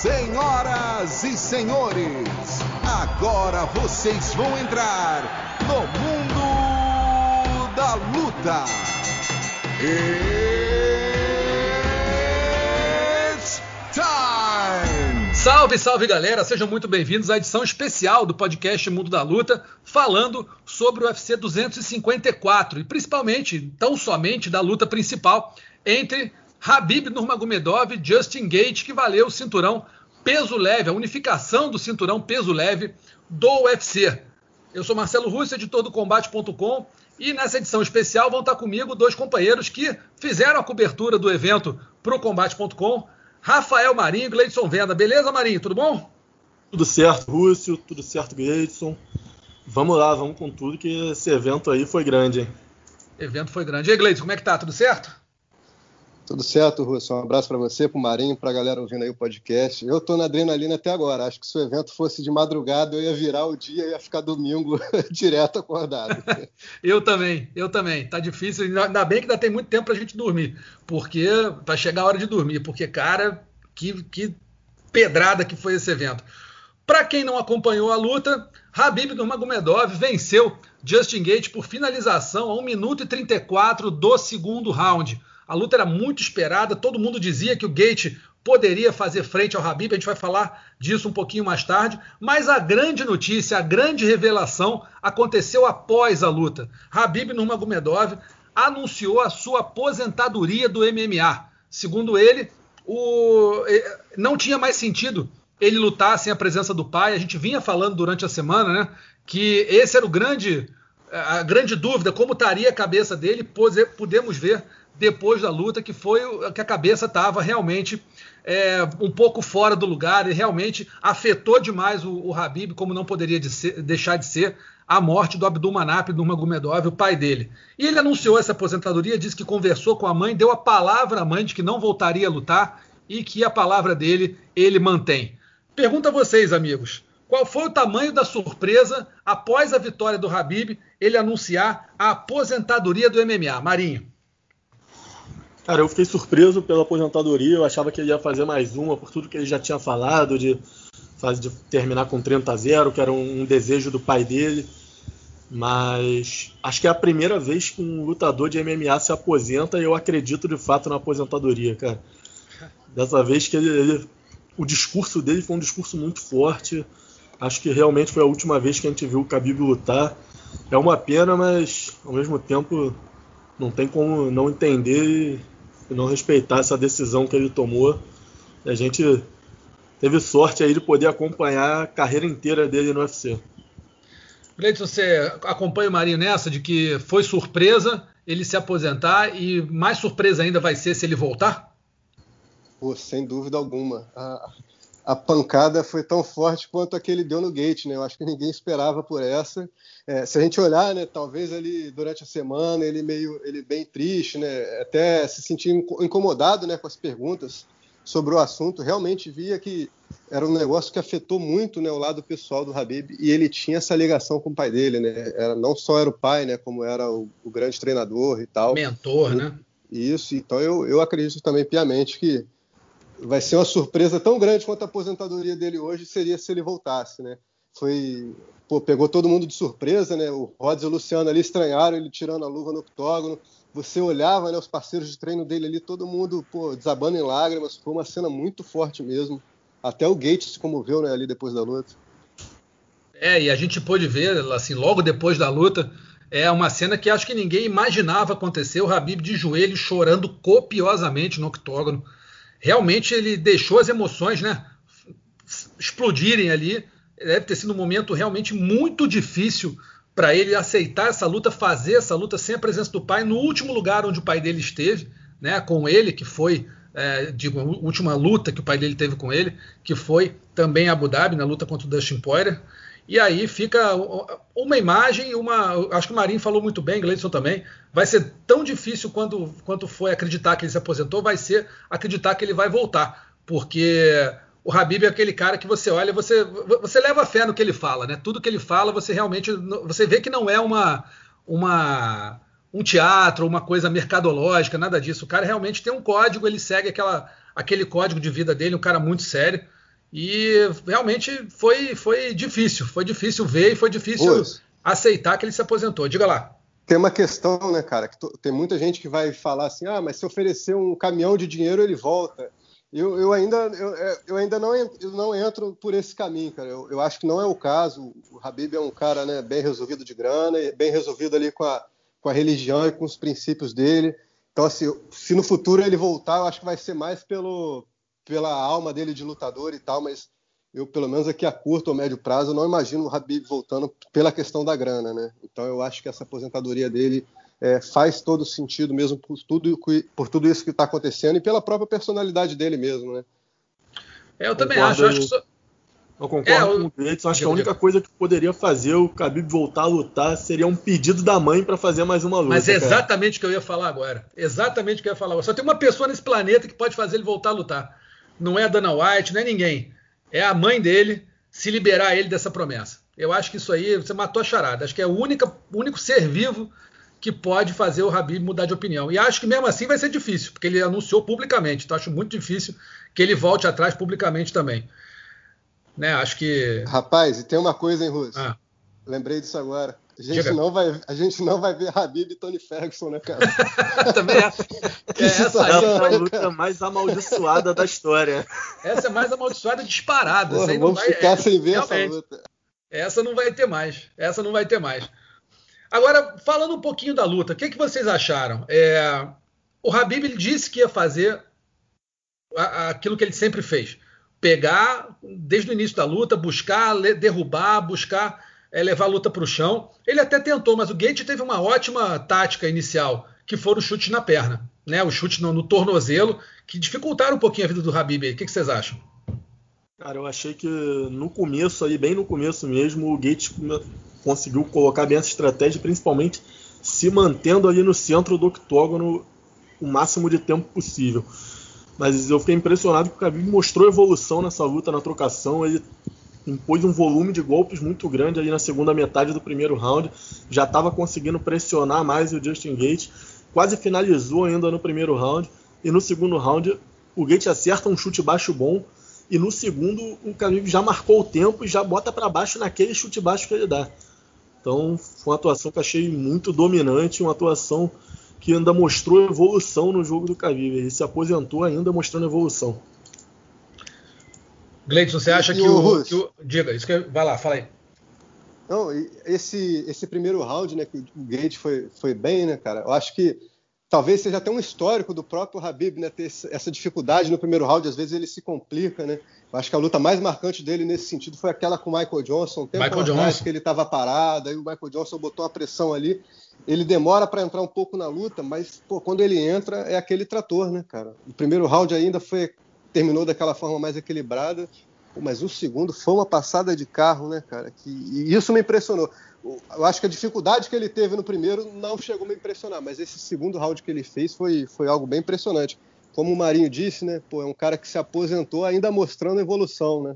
Senhoras e senhores, agora vocês vão entrar no mundo da luta. It's time! Salve, salve galera, sejam muito bem-vindos à edição especial do podcast Mundo da Luta, falando sobre o UFC 254 e principalmente, tão somente, da luta principal entre Habib Nurmagomedov e Justin Gate, que valeu o cinturão peso leve, a unificação do cinturão peso leve do UFC. Eu sou Marcelo Russo, editor do Combate.com, e nessa edição especial vão estar comigo dois companheiros que fizeram a cobertura do evento para o Combate.com, Rafael Marinho e Gleidson Venda. Beleza, Marinho? Tudo bom? Tudo certo, Rússio, tudo certo, Gleidson. Vamos lá, vamos com tudo, que esse evento aí foi grande, hein? Evento foi grande. E aí, Gleidson, como é que tá? Tudo certo? Tudo certo, Russo. Um abraço para você, para o Marinho, para a galera ouvindo aí o podcast. Eu estou na adrenalina até agora. Acho que se o evento fosse de madrugada, eu ia virar o dia e ia ficar domingo direto acordado. eu também, eu também. Tá difícil. Ainda bem que ainda tem muito tempo para a gente dormir, porque vai chegar a hora de dormir. Porque, cara, que, que pedrada que foi esse evento. Para quem não acompanhou a luta, Habib Nurmagomedov venceu Justin Gate por finalização a 1 minuto e 34 do segundo round. A luta era muito esperada, todo mundo dizia que o Gate poderia fazer frente ao Habib, a gente vai falar disso um pouquinho mais tarde, mas a grande notícia, a grande revelação aconteceu após a luta. Habib Nurmagomedov anunciou a sua aposentadoria do MMA. Segundo ele, o... não tinha mais sentido ele lutar sem a presença do pai. A gente vinha falando durante a semana, né, que esse era o grande a grande dúvida, como estaria a cabeça dele, podemos ver depois da luta, que foi que a cabeça estava realmente é, um pouco fora do lugar e realmente afetou demais o, o Habib, como não poderia de ser, deixar de ser a morte do Abdulmanap Nurmagomedov, o pai dele. E ele anunciou essa aposentadoria, disse que conversou com a mãe, deu a palavra à mãe de que não voltaria a lutar e que a palavra dele ele mantém. Pergunta a vocês, amigos. Qual foi o tamanho da surpresa após a vitória do Habib ele anunciar a aposentadoria do MMA? Marinho. Cara, eu fiquei surpreso pela aposentadoria. Eu achava que ele ia fazer mais uma, por tudo que ele já tinha falado, de, de terminar com 30 a 0, que era um, um desejo do pai dele. Mas acho que é a primeira vez que um lutador de MMA se aposenta e eu acredito de fato na aposentadoria, cara. Dessa vez que ele, ele, o discurso dele foi um discurso muito forte. Acho que realmente foi a última vez que a gente viu o Khabib lutar. É uma pena, mas ao mesmo tempo não tem como não entender e não respeitar essa decisão que ele tomou. E a gente teve sorte aí de poder acompanhar a carreira inteira dele no UFC. Gleison, você acompanha o Marinho nessa de que foi surpresa ele se aposentar e mais surpresa ainda vai ser se ele voltar? Pô, sem dúvida alguma. A, a pancada foi tão forte quanto a que ele deu no gate, né? Eu acho que ninguém esperava por essa. É, se a gente olhar, né, talvez ele durante a semana ele meio, ele bem triste, né? Até se sentir incomodado, né, com as perguntas sobre o assunto. Realmente via que era um negócio que afetou muito, né, o lado pessoal do Habib e ele tinha essa ligação com o pai dele, né? Era não só era o pai, né, como era o, o grande treinador e tal. Mentor, e, né? Isso. Então eu, eu acredito também piamente que vai ser uma surpresa tão grande quanto a aposentadoria dele hoje seria se ele voltasse, né? Foi, pô, pegou todo mundo de surpresa, né? O Rhodes e o Luciano ali estranharam ele tirando a luva no octógono. Você olhava, né, os parceiros de treino dele ali, todo mundo, pô, desabando em lágrimas. Foi uma cena muito forte mesmo. Até o Gates se comoveu, né, ali depois da luta. É, e a gente pôde ver, assim, logo depois da luta, é uma cena que acho que ninguém imaginava acontecer. O Habib de joelho chorando copiosamente no octógono realmente ele deixou as emoções né, explodirem ali. Deve ter sido um momento realmente muito difícil para ele aceitar essa luta, fazer essa luta sem a presença do pai, no último lugar onde o pai dele esteve, né, com ele, que foi, é, digo, a última luta que o pai dele teve com ele, que foi também Abu Dhabi, na luta contra o Dustin Poirier. E aí fica uma imagem, uma. Acho que o Marinho falou muito bem, Gleison também. Vai ser tão difícil quando, quanto foi acreditar que ele se aposentou, vai ser acreditar que ele vai voltar. Porque o Habib é aquele cara que você olha, você, você leva fé no que ele fala, né? Tudo que ele fala, você realmente. Você vê que não é uma. uma um teatro, uma coisa mercadológica, nada disso. O cara realmente tem um código, ele segue aquela, aquele código de vida dele, um cara muito sério. E realmente foi, foi difícil. Foi difícil ver e foi difícil Pois. aceitar que ele se aposentou. Diga lá. Tem uma questão, né, cara? Que tem muita gente que vai falar assim: ah, mas se oferecer um caminhão de dinheiro, ele volta. Eu, eu ainda, eu, é, eu ainda não, eu não entro por esse caminho, cara. Eu, eu, acho que não é o caso. O Habib é um cara né, bem resolvido de grana, bem resolvido ali com a, com a religião e com os princípios dele. Então, assim, se no futuro ele voltar, eu acho que vai ser mais pelo, pela alma dele de lutador e tal, mas eu, pelo menos aqui a curto ou médio prazo, não imagino o Habib voltando pela questão da grana, né? Então eu acho que essa aposentadoria dele é, faz todo sentido mesmo por tudo, por tudo isso que está acontecendo e pela própria personalidade dele mesmo, né? É, eu também acho. Eu, acho que eu concordo é, eu... com o Gates. Acho que a única coisa que poderia fazer o Khabib voltar a lutar seria um pedido da mãe para fazer mais uma luta. Mas é exatamente o que eu ia falar agora. Exatamente o que eu ia falar agora. Só tem uma pessoa nesse planeta que pode fazer ele voltar a lutar. Não é a Dana White, não é ninguém é a mãe dele se liberar ele dessa promessa. Eu acho que isso aí, você matou a charada. Acho que é o único, único ser vivo que pode fazer o Habib mudar de opinião. E acho que mesmo assim vai ser difícil, porque ele anunciou publicamente. Então acho muito difícil que ele volte atrás publicamente também. Né? Acho que. Rapaz, e tem uma coisa, hein, Russo? Ah. Lembrei disso agora. A gente, não vai, a gente não vai ver Habib e Tony Ferguson, né, cara? Também é. É essa aí é a luta mais amaldiçoada da história. Essa é mais amaldiçoada disparada. Porra, vamos vai, ficar é, sem ver essa luta. Essa não vai ter mais. Essa não vai ter mais. Agora, falando um pouquinho da luta, o que, que vocês acharam? É, o Habib ele disse que ia fazer aquilo que ele sempre fez. Pegar, desde o início da luta, buscar derrubar, buscar é, levar a luta para o chão. Ele até tentou, mas o Gate teve uma ótima tática inicial, que foram os chutes na perna, né? Os chutes no, no tornozelo, que dificultaram um pouquinho a vida do Habib. O que, que, vocês acham? Cara, eu achei que no começo, aí bem no começo mesmo, o Gate conseguiu colocar bem essa estratégia, principalmente se mantendo ali no centro do octógono o máximo de tempo possível. Mas eu fiquei impressionado que o Khabib mostrou evolução nessa luta, na trocação. Ele impôs um volume de golpes muito grande ali na segunda metade do primeiro round, já estava conseguindo pressionar mais o Justin Gate, quase finalizou ainda no primeiro round, e no segundo round o Gate acerta um chute baixo bom, e no segundo o Khabib já marcou o tempo e já bota para baixo naquele chute baixo que ele dá. Então foi uma atuação que achei muito dominante, uma atuação que ainda mostrou evolução no jogo do Khabib. Ele se aposentou ainda mostrando evolução. Gleidson, você acha que o, que o, Diga, isso que vai lá, fala aí. Não, esse, esse primeiro round, né, que o Gate foi, foi bem, né, cara? Eu acho que talvez seja até um histórico do próprio Habib, né, ter essa dificuldade no primeiro round, às vezes ele se complica, né? Eu acho que a luta mais marcante dele nesse sentido foi aquela com o Michael Johnson, um tempo Michael atrás Johnson. que ele estava parado, aí o Michael Johnson botou uma pressão ali. Ele demora para entrar um pouco na luta, mas pô, quando ele entra é aquele trator, né, cara? O primeiro round ainda foi terminou daquela forma mais equilibrada. Mas o segundo foi uma passada de carro, né, cara? Que, e isso me impressionou. Eu acho que a dificuldade que ele teve no primeiro não chegou a me impressionar, mas esse segundo round que ele fez foi, foi algo bem impressionante. Como o Marinho disse, né? Pô, é um cara que se aposentou ainda mostrando evolução, né?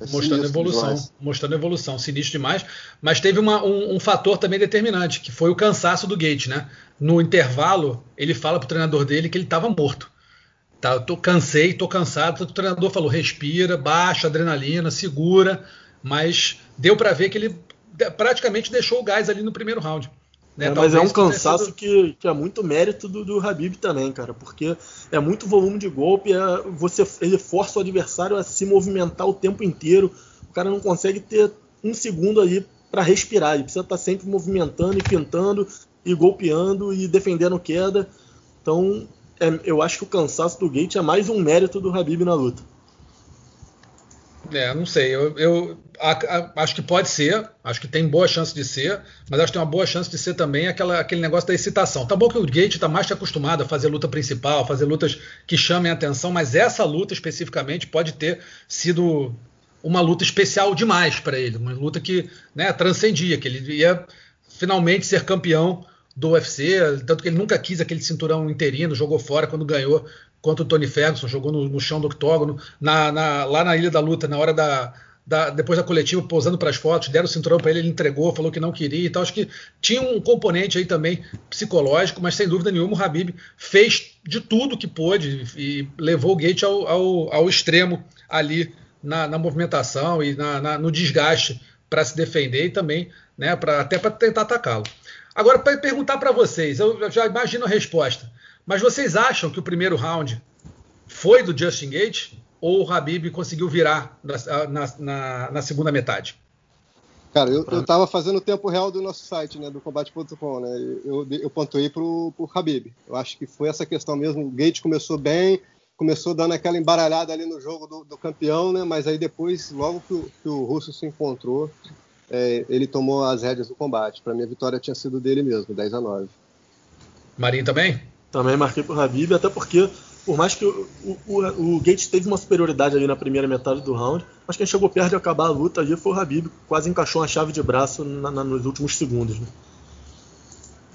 É mostrando evolução, demais. mostrando evolução, sinistro demais. Mas teve uma, um, um, fator também determinante, que foi o cansaço do Gate, né? No intervalo, ele fala pro treinador dele que ele estava morto. Tá, eu tô cansei, tô cansado. O treinador falou: respira, baixa adrenalina, segura, mas deu para ver que ele praticamente deixou o gás ali no primeiro round. Né? É, mas é um cansaço sido... que, que, é muito mérito do, do Habib também, cara, porque é muito volume de golpe, é, você, ele força o adversário a se movimentar o tempo inteiro, o cara não consegue ter um segundo ali para respirar, ele precisa estar tá sempre movimentando e pintando e golpeando e defendendo queda. Então é, eu acho que o cansaço do Gate é mais um mérito do Habib na luta. É, não sei. Eu, eu a, a, acho que pode ser, acho que tem boa chance de ser, mas acho que tem uma boa chance de ser também aquela, aquele negócio da excitação. Tá bom que o Gate está mais acostumado a fazer luta principal, fazer lutas que chamem atenção, mas essa luta especificamente pode ter sido uma luta especial demais para ele, uma luta que né, transcendia, que ele ia finalmente ser campeão do UFC, tanto que ele nunca quis aquele cinturão interino, jogou fora quando ganhou contra o Tony Ferguson, jogou no, no chão do octógono, na, na, lá na Ilha da Luta, na hora da, da depois da coletiva, posando para as fotos, deram o cinturão para ele, ele entregou, falou que não queria e tal. Acho que tinha um componente aí também psicológico, mas sem dúvida nenhuma o Habib fez de tudo que pôde e levou o Gate ao, ao, ao extremo ali na, na movimentação e na, na, no desgaste para se defender e também né, pra, até para tentar atacá-lo. Agora, para perguntar para vocês, eu já imagino a resposta, mas vocês acham que o primeiro round foi do Justin Gates ou o Habib conseguiu virar na, na, na segunda metade? Cara, eu, eu tava fazendo o tempo real do nosso site, né, do combate.com, né, eu, eu pontuei pro, pro Habib. Eu acho que foi essa questão mesmo, o Gate começou bem, começou dando aquela embaralhada ali no jogo do, do campeão, né, mas aí depois, logo que o, que o Russo se encontrou, é, ele tomou as rédeas do combate. Para mim, a vitória tinha sido dele mesmo, 10 a 9. Marinho também? Também marquei pro Habib, até porque, por mais que o, o, o Gates teve uma superioridade ali na primeira metade do round, mas quem chegou perto de acabar a luta ali foi o Habib, quase encaixou uma chave de braço na, na, nos últimos segundos. Né?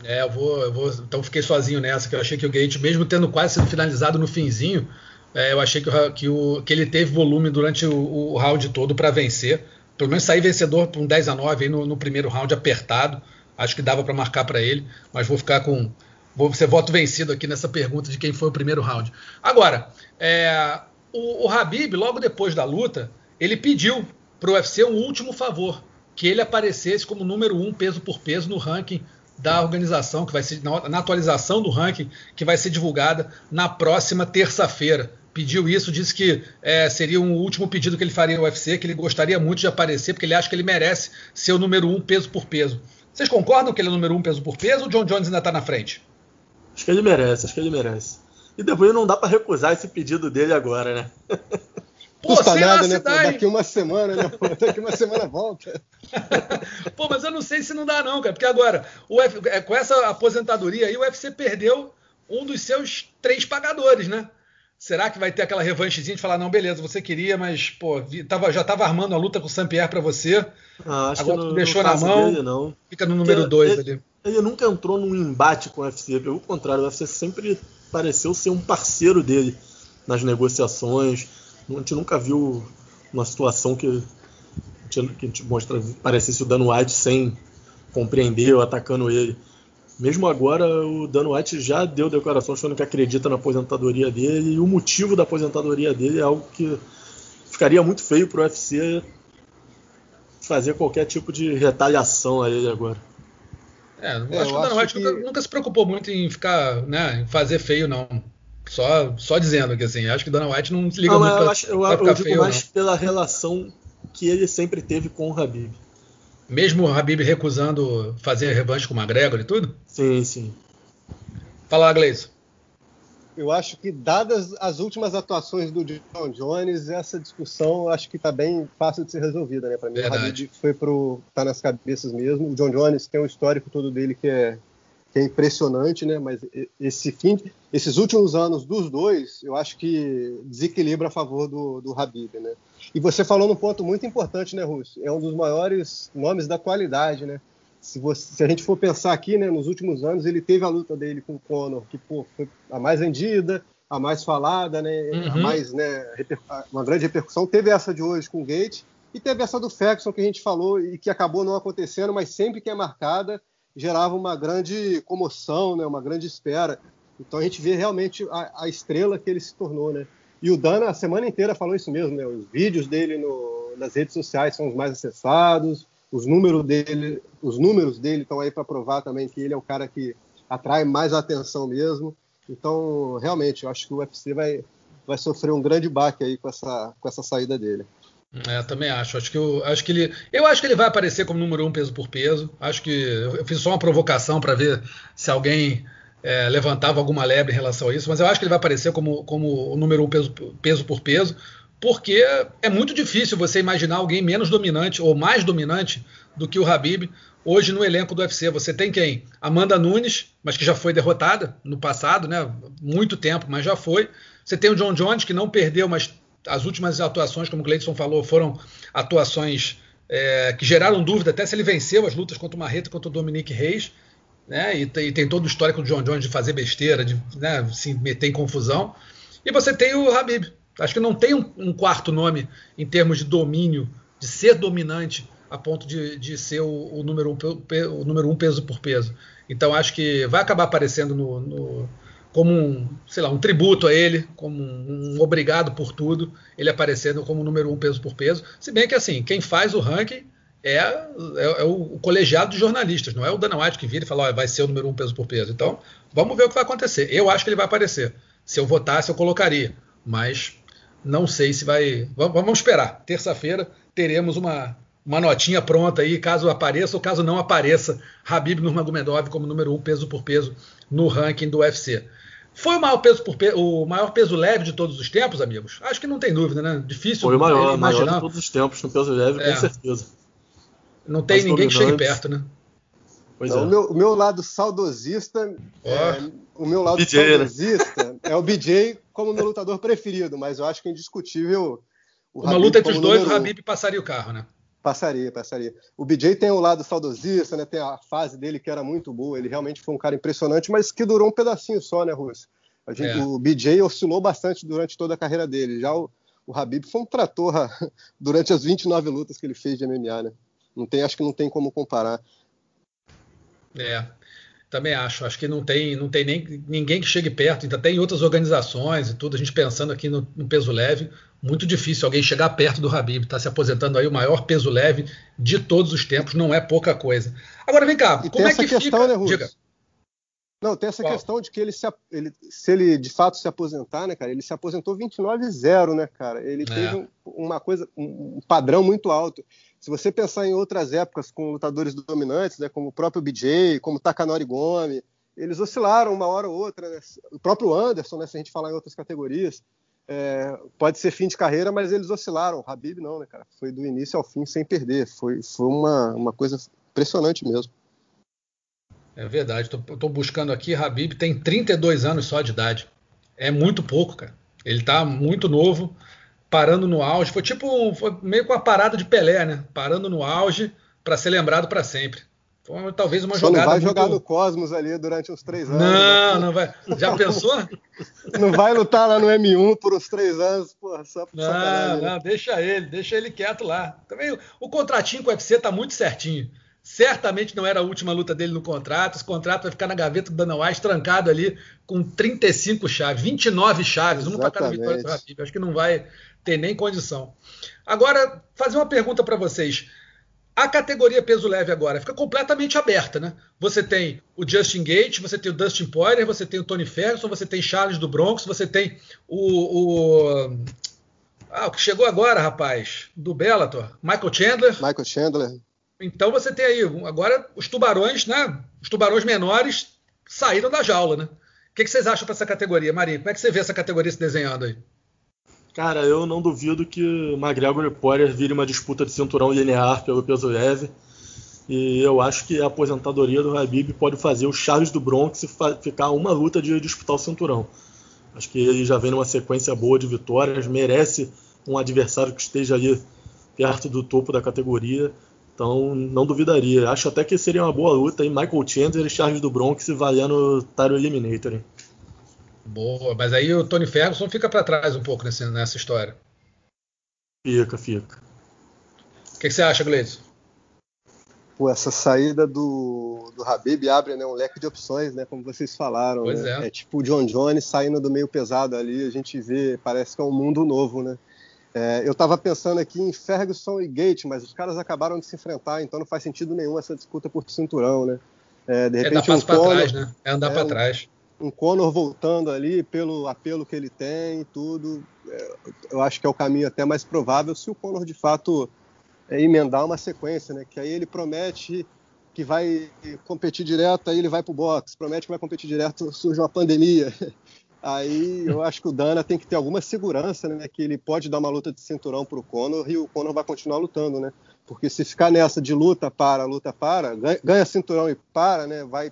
É, eu vou, eu vou. Então fiquei sozinho nessa, que eu achei que o Gates, mesmo tendo quase sido finalizado no finzinho, é, eu achei que, o, que, o, que ele teve volume durante o, o round todo para vencer pelo menos sair vencedor por um 10 a 9 aí no, no primeiro round apertado. Acho que dava para marcar para ele, mas vou ficar com. Vou ser voto vencido aqui nessa pergunta de quem foi o primeiro round. Agora, é, o, o Habib, logo depois da luta, ele pediu para o UFC um último favor, que ele aparecesse como número um peso por peso no ranking da organização, que vai ser na, na atualização do ranking que vai ser divulgada na próxima terça-feira pediu isso, disse que é, seria um último pedido que ele faria no UFC, que ele gostaria muito de aparecer, porque ele acha que ele merece ser o número um peso por peso. Vocês concordam que ele é o número um peso por peso ou o John Jones ainda está na frente? Acho que ele merece, acho que ele merece. E depois não dá para recusar esse pedido dele agora, né? Pô, Custa nada, né? Pô, daqui uma semana, né? Pô, daqui uma semana volta. Pô, mas eu não sei se não dá, não, cara. Porque agora, o Uf... É, com essa aposentadoria aí, o UFC perdeu um dos seus três pagadores, né? Será que vai ter aquela revanchezinha de falar, não, beleza, você queria, mas pô, tava, já estava armando a luta com o Saint-Pierre para você. Ah, acho agora que não, deixou na mão. Dele, não. Fica no número 2 ali. Ele nunca entrou num embate com o UFC, pelo contrário, o UFC sempre pareceu ser um parceiro dele nas negociações. A gente nunca viu uma situação que, que a gente mostra, parecesse o Dan White sem compreender ou atacando ele. Mesmo agora, o Dan White já deu declaração falando que acredita na aposentadoria dele e o motivo da aposentadoria dele é algo que ficaria muito feio para o UFC fazer qualquer tipo de retaliação a ele agora. É, eu é, acho que o Dan White que... nunca, nunca, se preocupou muito em ficar, né, em fazer feio, não. Só, só dizendo que assim, acho que o Dan White não se liga não, muito eu, acho, eu, pra eu digo feio, mais não. pela relação que ele sempre teve com o Habib. Mesmo o Habib recusando fazer revanche com o McGregor e tudo? Sim, sim. Fala Gleison. Eu acho que, dadas as últimas atuações do John Jones, essa discussão acho que está bem fácil de ser resolvida, né? Para mim, Verdade. o Habib foi pro tá nas cabeças mesmo. O John Jones tem um histórico todo dele que é que é impressionante, né? Mas esse fim, esses últimos anos dos dois, eu acho que desequilibra a favor do, do Habib, né? E você falou num ponto muito importante, né, Russo? É um dos maiores nomes da atualidade, né? Se, você, se, a gente for pensar aqui, né, nos últimos anos, ele teve a luta dele com o Conor, que pô, foi a mais vendida, a mais falada, né, uhum. a mais, né, uma grande repercussão. Teve essa de hoje com o Gate e teve essa do Faxon que a gente falou e que acabou não acontecendo, mas sempre que é marcada gerava uma grande comoção, né, uma grande espera. Então a gente vê realmente a, a, estrela que ele se tornou, né? E o Dana a semana inteira falou isso mesmo, né? Os vídeos dele no, nas redes sociais são os mais acessados, os números dele, os números dele estão aí para provar também que ele é o cara que atrai mais atenção mesmo. Então, realmente, eu acho que o UFC vai, vai sofrer um grande baque aí com essa, com essa saída dele. É, também acho. Acho que eu acho que ele, eu acho que ele vai aparecer como número um peso por peso. Acho que eu fiz só uma provocação para ver se alguém é, levantava alguma lebre em relação a isso, mas eu acho que ele vai aparecer como, como o número um peso, peso por peso, porque é muito difícil você imaginar alguém menos dominante ou mais dominante do que o Habib hoje no elenco do UFC. Você tem quem? Amanda Nunes, mas que já foi derrotada no passado, né? Muito tempo, mas já foi. Você tem o John Jones, que não perdeu, mas as últimas atuações, como o Gleison falou, foram atuações é, que geraram dúvida até se ele venceu as lutas contra o Marreta e contra o Dominique Reis. Né, e, tem, e, tem todo o histórico do John Jones de fazer besteira, de né, se meter em confusão. E você tem o Habib. Acho que não tem um, um quarto nome em termos de domínio, de ser dominante a ponto de, de ser o, o, número um, o número um peso por peso. Então acho que vai acabar aparecendo no, no como um, sei lá, um tributo a ele, como um, um, obrigado por tudo, ele aparecendo como número um peso por peso. Se bem que assim, quem faz o ranking é, é, é o, colegiado de jornalistas, não é o Dana White que vira e fala, oh, vai ser o número um peso por peso. Então, vamos ver o que vai acontecer. Eu acho que ele vai aparecer. Se eu votasse, eu colocaria. Mas não sei se vai. Vamos, vamos esperar. Terça-feira teremos uma, uma notinha pronta aí, caso apareça ou caso não apareça Habib Nurmagomedov como número um peso por peso no ranking do UFC. Foi o maior peso por peso, o maior peso leve de todos os tempos, amigos? Acho que não tem dúvida, né? Difícil. Foi o maior, maior de todos os tempos no peso leve, é. com certeza. Não tem ninguém que chegue perto, né? Não, é. o, meu, o, meu, lado saudosista, oh. é, o meu lado BJ, né? saudosista né? é o BJ como meu lutador preferido, mas eu acho que é indiscutível. Uma Habib luta entre os dois, o Habib passaria o carro, né? Passaria, passaria. O BJ tem o lado saudosista, né? Tem a fase dele que era muito boa. Ele realmente foi um cara impressionante, mas que durou um pedacinho só, né, Russo? Gente, é. O BJ oscilou bastante durante toda a carreira dele. Já o, o Habib foi um trator durante as 29 lutas que ele fez de MMA, né? Não tem, acho que não tem como comparar. É, também acho. Acho que não tem, não tem nem ninguém que chegue perto. Ainda tem outras organizações e tudo. A gente pensando aqui no, no peso leve, muito difícil alguém chegar perto do Habib. Está se aposentando aí o maior peso leve de todos os tempos, não é pouca coisa. Agora vem cá, e como é que questão, fica? Né, Diga. Não, tem essa Qual? questão de que ele se, ele, se ele de fato se aposentar, né, cara? Ele se aposentou 29-0, né, cara? Ele é. teve uma coisa, um padrão muito alto. Se você pensar em outras épocas com lutadores dominantes, né, como o próprio BJ, como Takanori Gomi, eles oscilaram uma hora ou outra. Né? O próprio Anderson, né, se a gente falar em outras categorias, é, pode ser fim de carreira, mas eles oscilaram. O Habib não, né, cara? Foi do início ao fim sem perder. Foi, foi uma, uma coisa impressionante mesmo. É verdade. Estou buscando aqui. Habib tem 32 anos só de idade. É muito pouco, cara. Ele está muito novo, parando no auge. Foi tipo foi meio com a parada de Pelé, né? Parando no auge para ser lembrado para sempre. Foi talvez uma Só jogada. Não vai muito... jogar no Cosmos ali durante uns três anos. Não, né? não vai. Já pensou? não vai lutar lá no M1 por uns três anos, porra, só Não, sacanagem, né? não, deixa ele, deixa ele quieto lá. Também o contratinho com o UFC tá muito certinho. Certamente não era a última luta dele no contrato. Esse contrato vai ficar na gaveta do Dana White, trancado ali com 35 chaves, 29 chaves, uma para cada vitória do Acho que não vai ter nem condição. Agora, fazer uma pergunta para vocês. A categoria peso leve agora fica completamente aberta, né? Você tem o Justin Gate, você tem o Dustin Poirier, você tem o Tony Ferguson, você tem Charles do Bronx, você tem o, o ah, o que chegou agora, rapaz, do Bellator, Michael Chandler. Michael Chandler. Então você tem aí agora os tubarões, né? Os tubarões menores saíram da jaula, né? O que, que vocês acham para essa categoria, Marinho? Como é que você vê essa categoria se desenhando aí? Cara, eu não duvido que McGregor e Poirier vire uma disputa de cinturão linear pelo peso leve. E eu acho que a aposentadoria do Habib pode fazer o Charles do Bronx ficar uma luta de disputar o cinturão. Acho que ele já vem numa sequência boa de vitórias, merece um adversário que esteja ali perto do topo da categoria. Então, não duvidaria. Acho até que seria uma boa luta em Michael Chandler e Charles do Bronx valendo Tyro Eliminator. Hein? Boa, mas aí o Tony Ferguson fica para trás um pouco nessa, nessa história. Fica, fica. O que, que, você acha, Gleison? Pô, essa saída do, do Habib abre né, um leque de opções, né? Como vocês falaram. Pois né? é. é tipo o John Jones saindo do meio pesado ali, a gente vê, parece que é um mundo novo, né? É, eu estava pensando aqui em Ferguson e Gate, mas os caras acabaram de se enfrentar, então não faz sentido nenhum essa disputa por cinturão, né? É, de repente, é dar passo um para trás, né? É andar é, para trás um Conor voltando ali pelo apelo que ele tem e tudo, é, eu acho que é o caminho até mais provável se o Conor de fato é, emendar uma sequência, né? Que aí ele promete que vai competir direto, aí ele vai pro boxe, promete que vai competir direto, surge uma pandemia. Aí eu acho que o Dana tem que ter alguma segurança, né? Que ele pode dar uma luta de cinturão pro Conor e o Conor vai continuar lutando, né? Porque se ficar nessa de luta para, luta para, ganha, ganha cinturão e para, né? Vai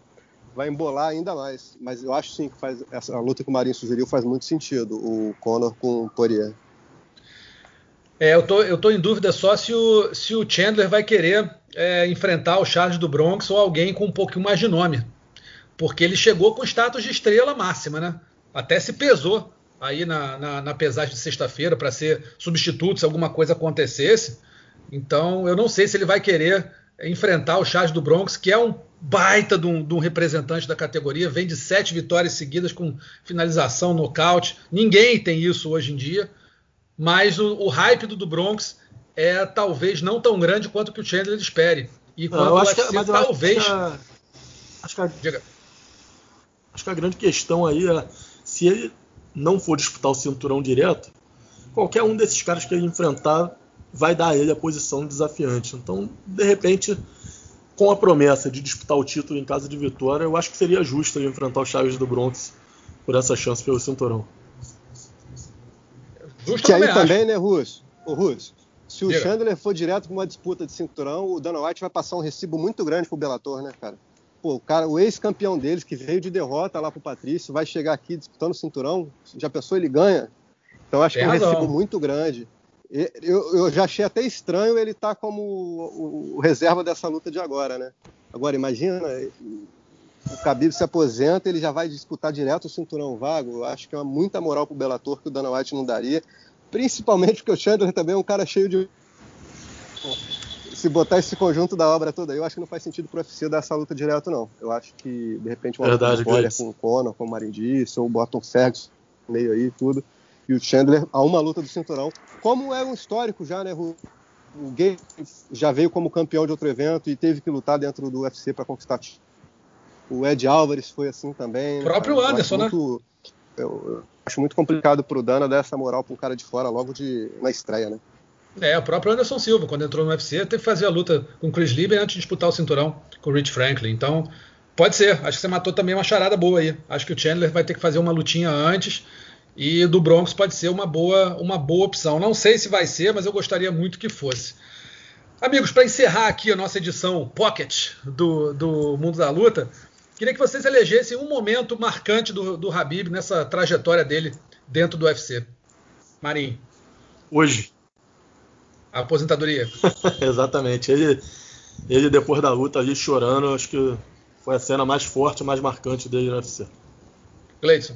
vai embolar ainda mais. Mas eu acho sim que faz essa luta que o Marinho sugeriu faz muito sentido, o Conor com o Poirier. É, eu tô, eu tô em dúvida só se o, se o Chandler vai querer é, enfrentar o Charles do Bronx ou alguém com um pouquinho mais de nome. Porque ele chegou com status de estrela máxima, né? Até se pesou aí na, na, na pesagem de sexta-feira para ser substituto se alguma coisa acontecesse. Então, eu não sei se ele vai querer enfrentar o Charles do Bronx, que é um baita de um, de um, representante da categoria, vem de sete vitórias seguidas com finalização, nocaute. Ninguém tem isso hoje em dia, mas o, o hype do, do Bronx é talvez não tão grande quanto que o Chandler espere. E quanto não, o UFC, que, talvez. Acho que, a, acho, que a, acho que a grande questão aí é se ele não for disputar o cinturão direto, qualquer um desses caras que ele enfrentar vai dar a ele a posição desafiante. Então, de repente, com a promessa de disputar o título em casa de vitória, eu acho que seria justo ele enfrentar o Chaves do Bronx por essa chance pelo cinturão. Justo que aí acho. também, né, Russo? O Russo, se o Diga. Chandler for direto para uma disputa de cinturão, o Dana White vai passar um recibo muito grande pro Bellator, né, cara? Pô, o, cara, o ex-campeão deles, que veio de derrota lá pro Patrício, vai chegar aqui disputando o cinturão. Já pensou, ele ganha? Então acho Tem que é um recibo muito grande. Eu, eu, já achei até estranho ele estar tá como o, o, reserva dessa luta de agora, né? Agora, imagina, o Khabib se aposenta, ele já vai disputar direto o cinturão vago. Eu acho que é uma muita moral pro Bellator que o Dana White não daria. Principalmente porque o Chandler também é um cara cheio de... Se botar esse conjunto da obra toda aí, eu acho que não faz sentido pro UFC dar essa luta direto, não. Eu acho que, de repente, uma Verdade, luta com o Conor, com o Marin ou bota um Ferguson meio aí, tudo e o Chandler a uma luta do cinturão, como é um histórico já, né? O, o Gates já veio como campeão de outro evento e teve que lutar dentro do UFC para conquistar. O Ed Álvares foi assim também. O próprio eu Anderson, né? Muito, eu, eu, acho muito complicado pro Dana dar essa moral para um cara de fora logo de, na estreia, né? É, o próprio Anderson Silva, quando entrou no UFC, teve que fazer a luta com o Chris Lieber antes de disputar o cinturão com o Rich Franklin. Então, pode ser. Acho que você matou também uma charada boa aí. Acho que o Chandler vai ter que fazer uma lutinha antes e do Broncos pode ser uma boa, uma boa opção. Não sei se vai ser, mas eu gostaria muito que fosse. Amigos, para encerrar aqui a nossa edição Pocket do, do Mundo da Luta, queria que vocês elegessem um momento marcante do, do Habib nessa trajetória dele dentro do UFC. Marinho. Hoje. A aposentadoria. Exatamente. Ele, ele, depois da luta ali chorando, acho que foi a cena mais forte, mais marcante dele no UFC. Gleison.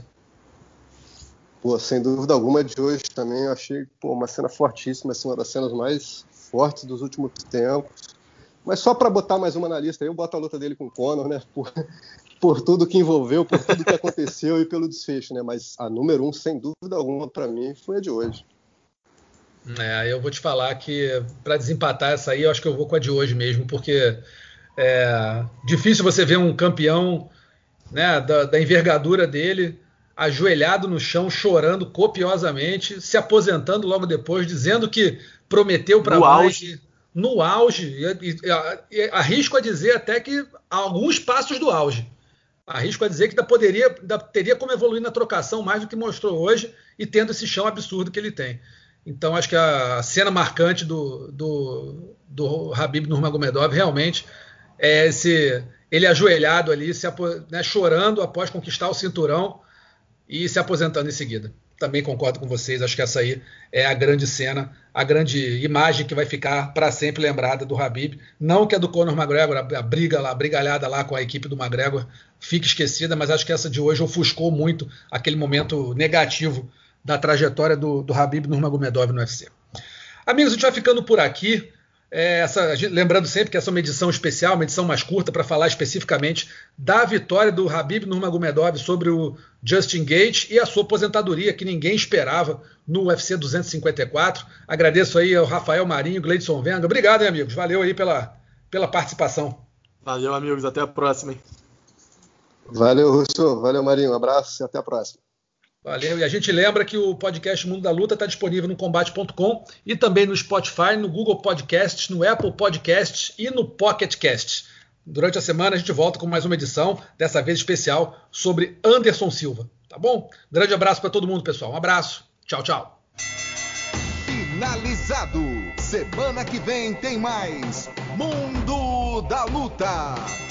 Pô, sem dúvida alguma de hoje também eu achei pô, uma cena fortíssima, assim, uma das cenas mais fortes dos últimos tempos. Mas só para botar mais uma na lista, eu boto a luta dele com o Conor, né? Por, por tudo que envolveu, por tudo que aconteceu e pelo desfecho, né? Mas a número um, sem dúvida alguma, para mim, foi a de hoje. É, eu vou te falar que para desempatar essa aí, eu acho que eu vou com a de hoje mesmo, porque é difícil você ver um campeão né, da, da envergadura dele ajoelhado no chão, chorando copiosamente, se aposentando logo depois, dizendo que prometeu para auge. no auge. E, e, e, arrisco a dizer até que alguns passos do auge. Arrisco a dizer que ainda poderia, ainda teria como evoluir na trocação mais do que mostrou hoje e tendo esse chão absurdo que ele tem. Então acho que a cena marcante do, do, do Habib Nurmagomedov realmente é esse ele ajoelhado ali, se, né, chorando após conquistar o cinturão e se aposentando em seguida. Também concordo com vocês, acho que essa aí é a grande cena, a grande imagem que vai ficar para sempre lembrada do Habib. Não que a do Conor McGregor, a briga lá, a brigalhada lá com a equipe do McGregor fique esquecida, mas acho que essa de hoje ofuscou muito aquele momento negativo da trajetória do, do Habib Nurmagomedov no UFC. Amigos, a gente vai ficando por aqui. É, essa, lembrando sempre que essa é uma edição especial, uma edição mais curta, para falar especificamente da vitória do Habib Nurmagomedov sobre o Justin Gate e a sua aposentadoria, que ninguém esperava no UFC 254. Agradeço aí ao Rafael Marinho, Gleidson Venga. Obrigado, hein, amigos. Valeu aí pela, pela participação. Valeu, amigos. Até a próxima. Hein? Valeu, Russo. Valeu, Marinho. Um abraço e até a próxima. Valeu. E a gente lembra que o podcast Mundo da Luta está disponível no combate.com e também no Spotify, no Google Podcasts, no Apple Podcasts e no Pocket Cast. Durante a semana a gente volta com mais uma edição, dessa vez especial, sobre Anderson Silva. Tá bom? Grande abraço para todo mundo, pessoal. Um abraço. Tchau, tchau. Finalizado. Semana que vem tem mais Mundo da Luta.